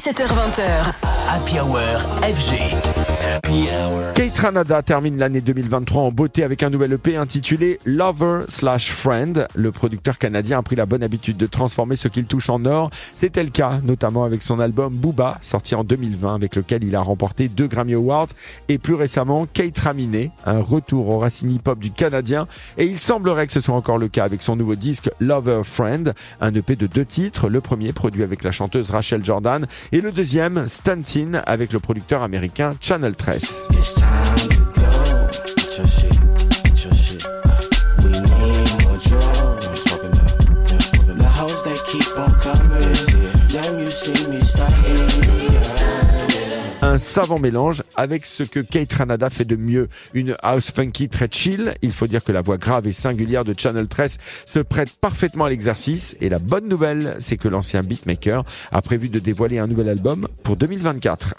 17h20h. Happy Hour FG. Kate Ranada termine l'année 2023 en beauté avec un nouvel EP intitulé Lover slash Friend. Le producteur canadien a pris la bonne habitude de transformer ce qu'il touche en or. C'était le cas notamment avec son album Booba, sorti en 2020, avec lequel il a remporté deux Grammy Awards. Et plus récemment, Kate Raminé, un retour au racine hip-hop du canadien. Et il semblerait que ce soit encore le cas avec son nouveau disque Lover Friend, un EP de deux titres. Le premier produit avec la chanteuse Rachel Jordan et le deuxième, Stuntin, avec le producteur américain Channel 13. It's time to go. Get your shit, get your shit. We need more drugs. I'm smoking up, yeah, I'm smoking up. The hoes they keep on coming. Damn, you see me starting. Yeah. un savant mélange avec ce que Kate Ranada fait de mieux, une house funky très chill. Il faut dire que la voix grave et singulière de Channel 13 se prête parfaitement à l'exercice et la bonne nouvelle, c'est que l'ancien beatmaker a prévu de dévoiler un nouvel album pour 2024.